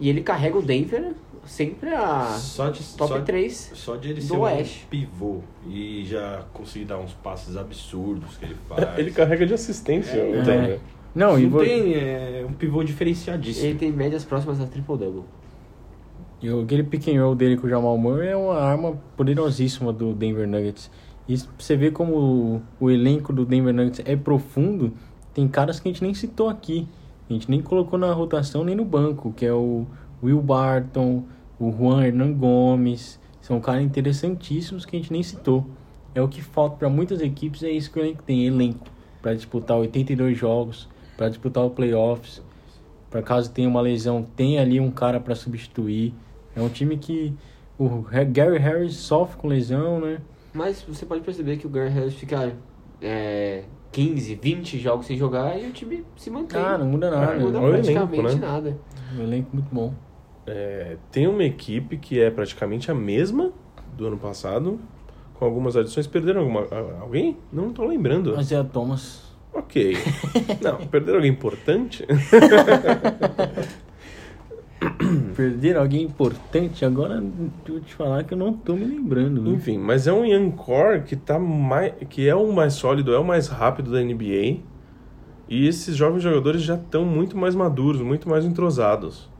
E ele carrega o Denver sempre a Só de, top só, 3. só de ele do ser Oeste. um pivô e já conseguir dar uns passes absurdos que ele faz. Ele carrega de assistência É, o é. Denver. Não, e Não vo- tem, é um pivô diferenciadíssimo. Ele tem médias próximas a triple-double. E aquele pick and roll dele com o Jamal Murray é uma arma poderosíssima do Denver Nuggets. E você vê como o, o elenco do Denver Nuggets é profundo, tem caras que a gente nem citou aqui. A gente nem colocou na rotação nem no banco, que é o Will Barton, o Juan Hernan Gomes. São caras interessantíssimos que a gente nem citou. É o que falta para muitas equipes, é isso que o elenco tem, elenco. Para disputar 82 jogos, para disputar o playoffs. Para caso tenha uma lesão, tem ali um cara para substituir. É um time que o Gary Harris sofre com lesão, né? Mas você pode perceber que o Gary Harris fica é, 15, 20 jogos sem jogar e o time se mantém. Ah, não muda nada. Não muda o praticamente elenco, né? nada. Um elenco muito bom. É, tem uma equipe que é praticamente a mesma do ano passado, com algumas adições. Perderam alguma, alguém? Não tô lembrando. Mas é a Thomas. Ok. Não, perderam alguém importante? Perderam alguém importante, agora eu te falar que eu não tô me lembrando. Enfim, mas é um young core que, tá mais, que é o mais sólido, é o mais rápido da NBA. E esses jovens jogadores já estão muito mais maduros, muito mais entrosados.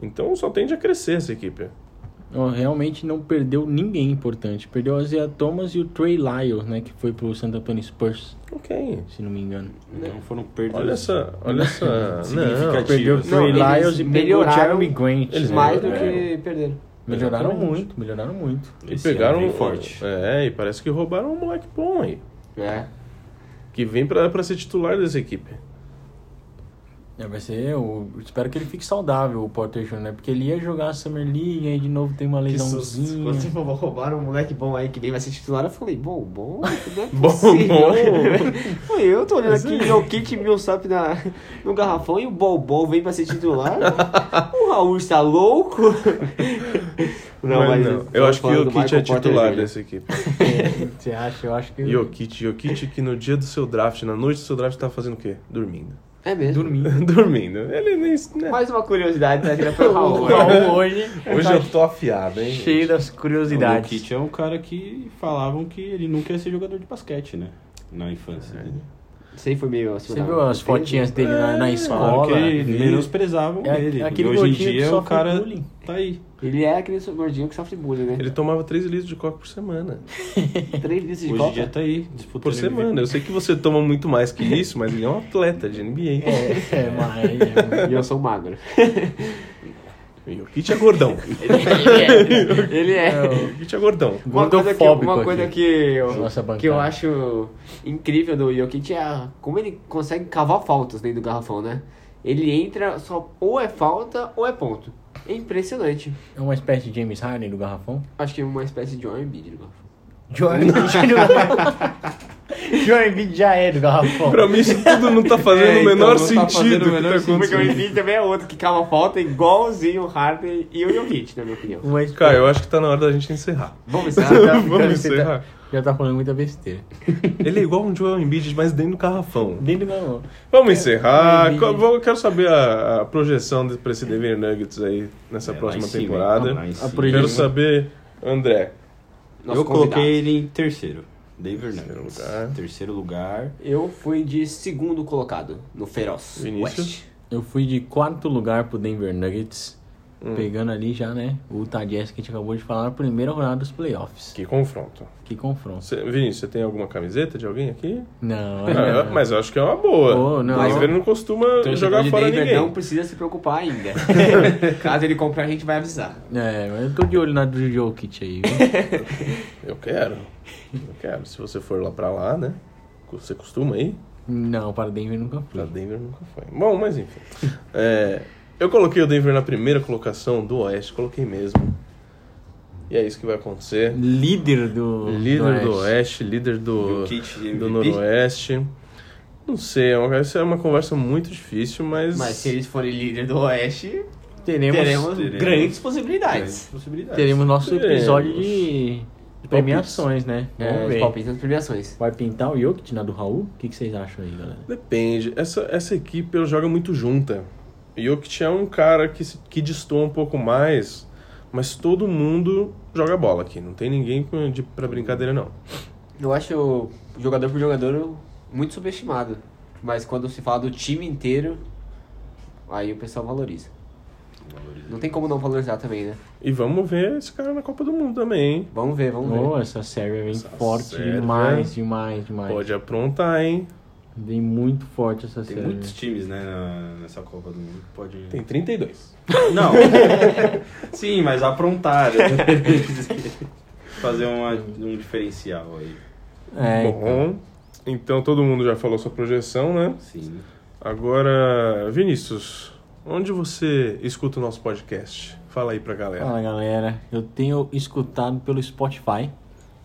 Então só tende a crescer essa equipe. Realmente não perdeu ninguém importante. Perdeu a Zia Thomas e o Trey Lyles, né? Que foi pro Santo Antonio Spurs, Ok. se não me engano. Então foram perdas. Olha essa. Olha essa. Não, Significativas. Perdeu o Não, Trey Lyles e pegou o melhoraram Jeremy Grant. eles né? Mais do melhoraram. que perderam. Melhoraram Exatamente. muito, melhoraram muito. E Esse pegaram. vem forte. É, e parece que roubaram um moleque bom aí. É. Que vem pra, pra ser titular dessa equipe. É, vai ser, eu espero que ele fique saudável, o Porter Jr., né? Porque ele ia jogar a Summer League, aí de novo tem uma lesãozinha. Você falou, roubaram um moleque bom aí que nem vai ser titular. Eu falei, bom, bom, não é Bom, possível. bom. Foi eu tô olhando aqui, o Kit Millsap na, no garrafão e o Bol vem pra ser titular. o Raul está louco. Mas não, eu acho que o Jokic é titular Jr. dessa equipe. Você acha? Eu acho que. Jokic, Jokic que no dia do seu draft, na noite do seu draft, tá fazendo o quê? Dormindo. É mesmo. Dormir. Dormindo. Ele nem. Né? Mais uma curiosidade, né? Foi o Raul. O? Raul hoje, Hoje eu tô afiado, hein? cheio das O curiosidades. Kit é um cara que falavam que ele nunca ia ser jogador de basquete, né? Na infância dele. Sei foi meio assim. Você viu as fotinhas dele na, na Falaram escola? que vi. menosprezavam É, ele. aquele e hoje em gordinho que dia o sofre cara bullying. tá aí. Ele é aquele gordinho que sofre bullying, né? Ele tomava 3 litros de coca por semana. Três litros de Hoje em coca. dia tá aí, disputando Por semana. Eu sei que você toma muito mais que isso, mas ele é um atleta de NBA. É, mas. E eu sou magro. E o Kit é gordão. Ele é. O Kit é gordão. Uma coisa, que, Gordofóbico uma coisa aqui. que, eu, Nossa que eu acho incrível do Jokic é a- como ele consegue cavar faltas dentro do garrafão, né? Ele entra, só ou é falta ou é ponto. É impressionante. É uma espécie de James Harden do garrafão? Acho que é uma espécie de. Joel Embiid do garrafão. Joel Embiid já é do garrafão. Pra mim isso tudo não tá fazendo É, o então, menor tá fazendo sentido o o que menor tá sentido. Porque o. Embiid também é outro que cava falta igualzinho o Harden e o Jokic, na minha opinião. Espécie- Cara, eu acho que tá na hora da gente encerrar. Vamos ver Vamos encerrar. Já tá falando muita besteira. Ele é igual um Joel Embiid, mas dentro do garrafão. Dentro do garrafão. Vamos encerrar. Embiid. Co- vou- Quero saber a, a projeção pra esse Denver Nuggets aí nessa É, próxima temporada. cima. projeção. Quero saber, André. Eu coloquei ele em terceiro. Denver Terceiro Nuggets. lugar. Terceiro lugar. Eu fui de segundo colocado no Feroz. Vinícius? West. Eu fui de quarto lugar pro Denver Nuggets. Hum. Pegando ali já, né? O Utah Jazz que a gente acabou de falar na primeira rodada dos playoffs. Que confronto. Que confronto. Cê, Vinícius, você tem alguma camiseta de alguém aqui? Não, Ah, não. mas eu acho que é uma boa. Oh, não. Mas ele não costuma Torcedor jogar de fora Denver ninguém. não precisa se preocupar ainda. Caso ele comprar, a gente vai avisar. É, mas eu tô de olho na do Jokic aí, viu? Eu quero. Eu quero. Se você for lá pra lá, né? Você costuma ir? não, para Denver nunca Pra fui. Denver nunca foi. Bom, mas enfim. É, eu coloquei o Denver na primeira colocação do Oeste, coloquei mesmo. E é isso que vai acontecer. Líder do. Líder do Oeste. Oeste, líder do, do. Noroeste. Não sei, é uma, essa é uma conversa muito difícil, mas. Mas se eles forem líder do Oeste, Teremos, teremos, teremos. grandes possibilidades. possibilidades. teremos nosso Teremos. episódio de, de premiações, né? É, Vamos palpites nas premiações. Vai pintar o Jokic na do Raul? O que, que vocês acham aí, galera? Depende. Essa, essa equipe ela joga muito junta. Jokic é um cara que, que destoa um pouco mais, mas todo mundo joga bola aqui. Não tem ninguém pra brincadeira, não. Eu acho o jogador por jogador muito subestimado. Mas quando se fala do time inteiro, aí o pessoal valoriza. Não tem como não valorizar também, né? E vamos ver esse cara na Copa do Mundo também, hein? Vamos ver, vamos ver. Oh, essa Sérvia vem Essa forte Sérvia- demais, demais, demais. Pode aprontar, hein? Vem muito forte essa Tem Sérvia. muitos times, né, na- nessa Copa do Mundo. Pode. Tem 32. Não. Sim, mas aprontar. Fazer uma, um diferencial aí. É, então. Bom, então todo mundo já falou sua projeção, né? Sim. Agora, Vinícius, onde você escuta o nosso podcast? Fala aí pra galera. Fala galera, eu tenho escutado pelo Spotify,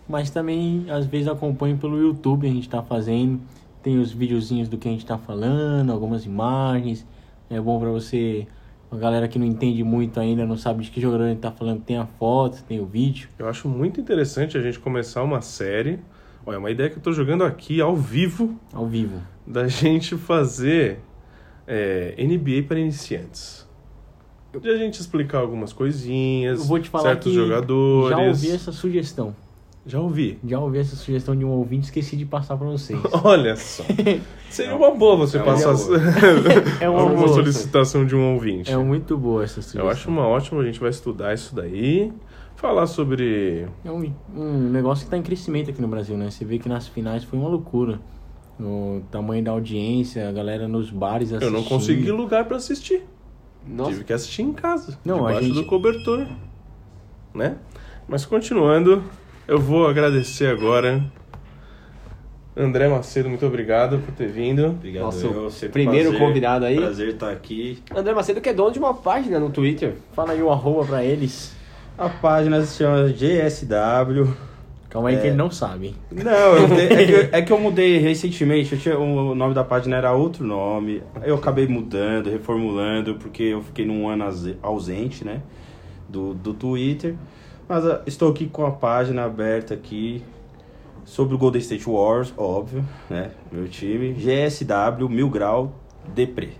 mas também às vezes acompanho pelo YouTube, a gente tá fazendo, tem os videozinhos do que a gente tá falando, algumas imagens, é bom pra você, a galera que não entende muito ainda, não sabe de que jogador a gente tá falando, tem a foto, tem o vídeo. Eu acho muito interessante a gente começar uma série. Olha, é uma ideia que eu tô jogando aqui ao vivo Ao vivo. da gente fazer é, NBA para iniciantes. De a gente explicar algumas coisinhas, Eu vou te falar certos que jogadores. já ouvi essa sugestão, Já ouvi. já ouvi essa sugestão de um ouvinte, esqueci de passar pra vocês. Olha só. Seria uma boa você É uma passar boa. É uma alguma boa. solicitação de um ouvinte. É muito boa essa sugestão. Eu acho uma ótima, a gente vai estudar isso daí. Falar sobre. É um, um negócio que está em crescimento aqui no Brasil, né? Você vê que nas finais foi uma loucura. O tamanho da audiência, a galera nos bares Eu não assistindo. consegui lugar pra assistir. Nossa, Tive que assistir em casa. Não, a debaixo gente- do cobertor. Né? Mas continuando, eu vou agradecer agora. André Macedo, muito obrigado por ter vindo. Obrigado. Nosso eu, primeiro prazer, convidado aí. Prazer estar aqui. André Macedo que é dono de uma página no Twitter. Fala aí o arroba pra eles. A página se chama GSW. Calma aí É. que ele não sabe. Não, eu é, que, é que eu mudei recentemente. Eu tinha, o nome da página era outro nome. Eu acabei mudando, reformulando, porque eu fiquei num ano ausente, né? Do, do Twitter. Mas ah, estou aqui com a página aberta aqui sobre o Golden State Wars, óbvio, né? Meu time. GSW Mil Grau Depre.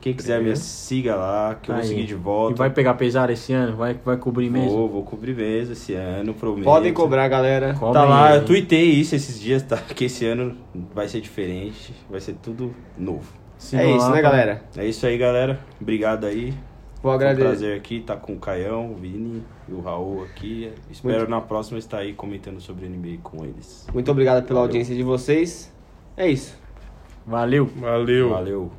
Quem quiser me siga lá, que eu vou Aí. seguir de volta. E vai pegar pesar esse ano? Vai, vai cobrir mesmo? Vou, vou cobrir mesmo esse ano, prometo. Podem cobrar, galera. Cobrem Tá lá, eu tuitei isso esses dias, tá? Que esse ano vai ser diferente, vai ser tudo novo. É isso, lá né, pra- galera? É isso aí, galera. Obrigado aí. Vou Foi um agradecer. prazer aqui estar com o Caião, o Vini e o Raul aqui. Espero na próxima estar aí comentando sobre NBA com eles. Muito obrigado pela Valeu. audiência de vocês. É isso. Valeu. Valeu. Valeu.